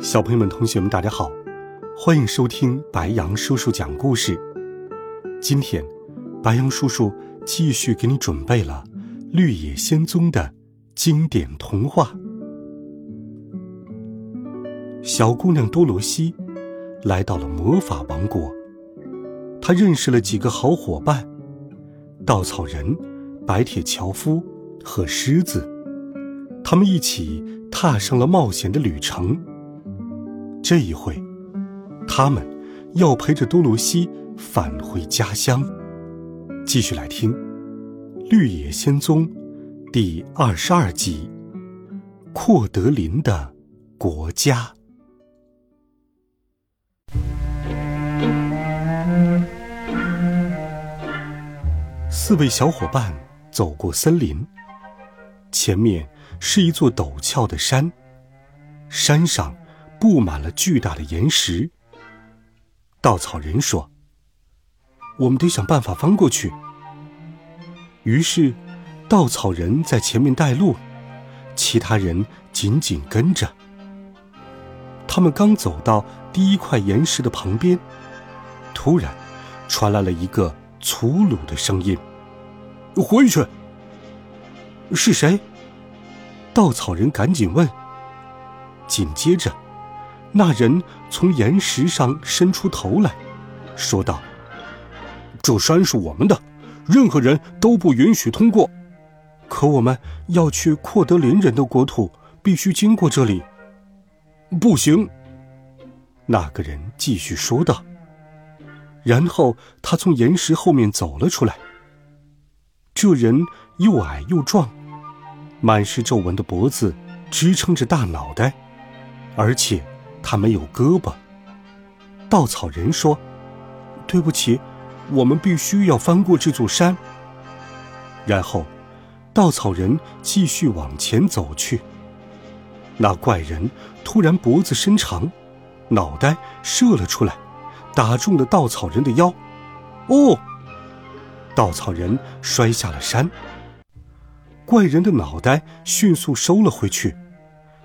小朋友们、同学们，大家好，欢迎收听白羊叔叔讲故事。今天，白羊叔叔继续给你准备了《绿野仙踪》的经典童话。小姑娘多罗西来到了魔法王国，她认识了几个好伙伴：稻草人、白铁樵夫和狮子。他们一起踏上了冒险的旅程。这一回，他们要陪着多罗西返回家乡。继续来听《绿野仙踪》第二十二集《阔德林的国家》。四位小伙伴走过森林，前面是一座陡峭的山，山上。布满了巨大的岩石。稻草人说：“我们得想办法翻过去。”于是，稻草人在前面带路，其他人紧紧跟着。他们刚走到第一块岩石的旁边，突然传来了一个粗鲁的声音：“回去！”是谁？稻草人赶紧问。紧接着。那人从岩石上伸出头来，说道：“这山是我们的，任何人都不允许通过。可我们要去阔德林人的国土，必须经过这里。”不行。那个人继续说道。然后他从岩石后面走了出来。这人又矮又壮，满是皱纹的脖子支撑着大脑袋，而且。他没有胳膊。稻草人说：“对不起，我们必须要翻过这座山。”然后，稻草人继续往前走去。那怪人突然脖子伸长，脑袋射了出来，打中了稻草人的腰。哦！稻草人摔下了山。怪人的脑袋迅速收了回去，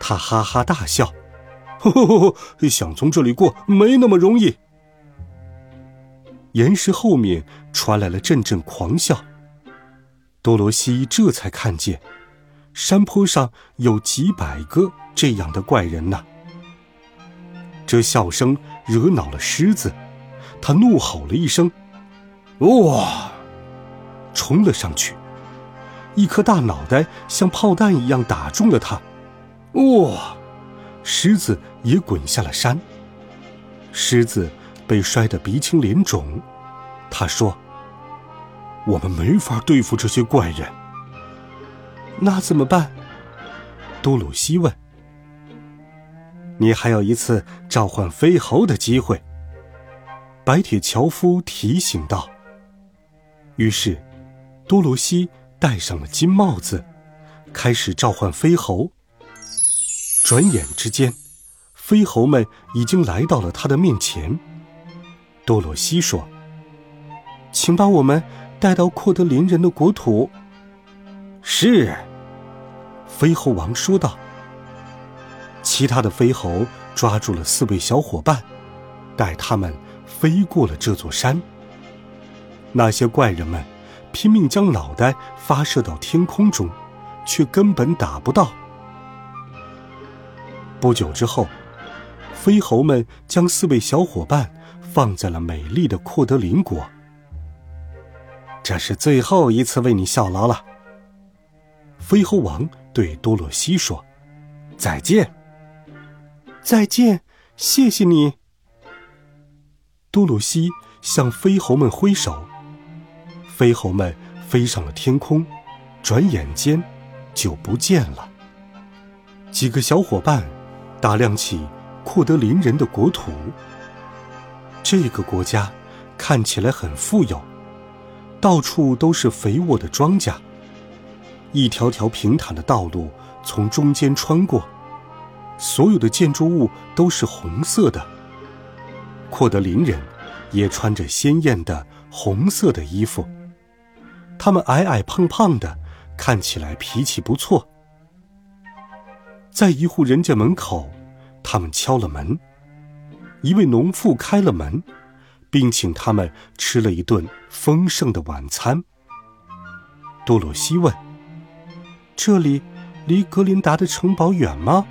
他哈哈大笑。想从这里过没那么容易。岩石后面传来了阵阵狂笑。多罗西这才看见，山坡上有几百个这样的怪人呢。这笑声惹恼了狮子，他怒吼了一声：“哇！”冲了上去，一颗大脑袋像炮弹一样打中了他。哇！狮子也滚下了山。狮子被摔得鼻青脸肿，他说：“我们没法对付这些怪人。”那怎么办？多鲁西问。“你还有一次召唤飞猴的机会。”白铁樵夫提醒道。于是，多罗西戴上了金帽子，开始召唤飞猴。转眼之间，飞猴们已经来到了他的面前。多罗西说：“请把我们带到阔德林人的国土。”是，飞猴王说道。其他的飞猴抓住了四位小伙伴，带他们飞过了这座山。那些怪人们拼命将脑袋发射到天空中，却根本打不到。不久之后，飞猴们将四位小伙伴放在了美丽的阔德林国。这是最后一次为你效劳了，飞猴王对多洛西说：“再见。”再见，谢谢你。多罗西向飞猴们挥手，飞猴们飞上了天空，转眼间就不见了。几个小伙伴。打量起库德林人的国土。这个国家看起来很富有，到处都是肥沃的庄稼，一条条平坦的道路从中间穿过，所有的建筑物都是红色的。库德林人也穿着鲜艳的红色的衣服，他们矮矮胖胖的，看起来脾气不错。在一户人家门口，他们敲了门。一位农妇开了门，并请他们吃了一顿丰盛的晚餐。多罗西问：“这里离格林达的城堡远吗？”“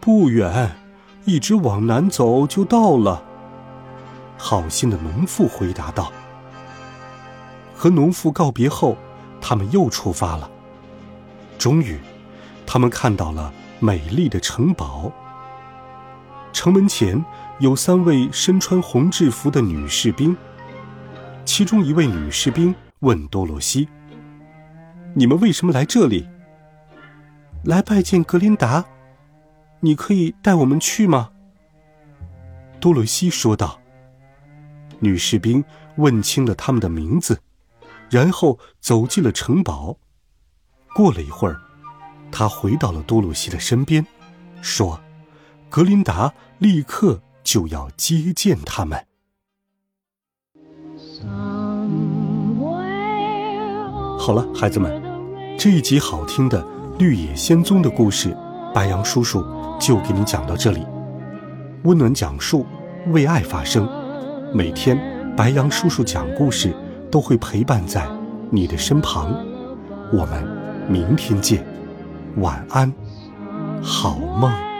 不远，一直往南走就到了。”好心的农妇回答道。和农妇告别后，他们又出发了。终于。他们看到了美丽的城堡。城门前有三位身穿红制服的女士兵。其中一位女士兵问多罗西：“你们为什么来这里？”“来拜见格林达。”“你可以带我们去吗？”多罗西说道。女士兵问清了他们的名字，然后走进了城堡。过了一会儿。他回到了多鲁西的身边，说：“格林达立刻就要接见他们。”好了，孩子们，这一集好听的《绿野仙踪》的故事，白杨叔叔就给你讲到这里。温暖讲述，为爱发声。每天，白杨叔叔讲故事都会陪伴在你的身旁。我们明天见。晚安，好梦。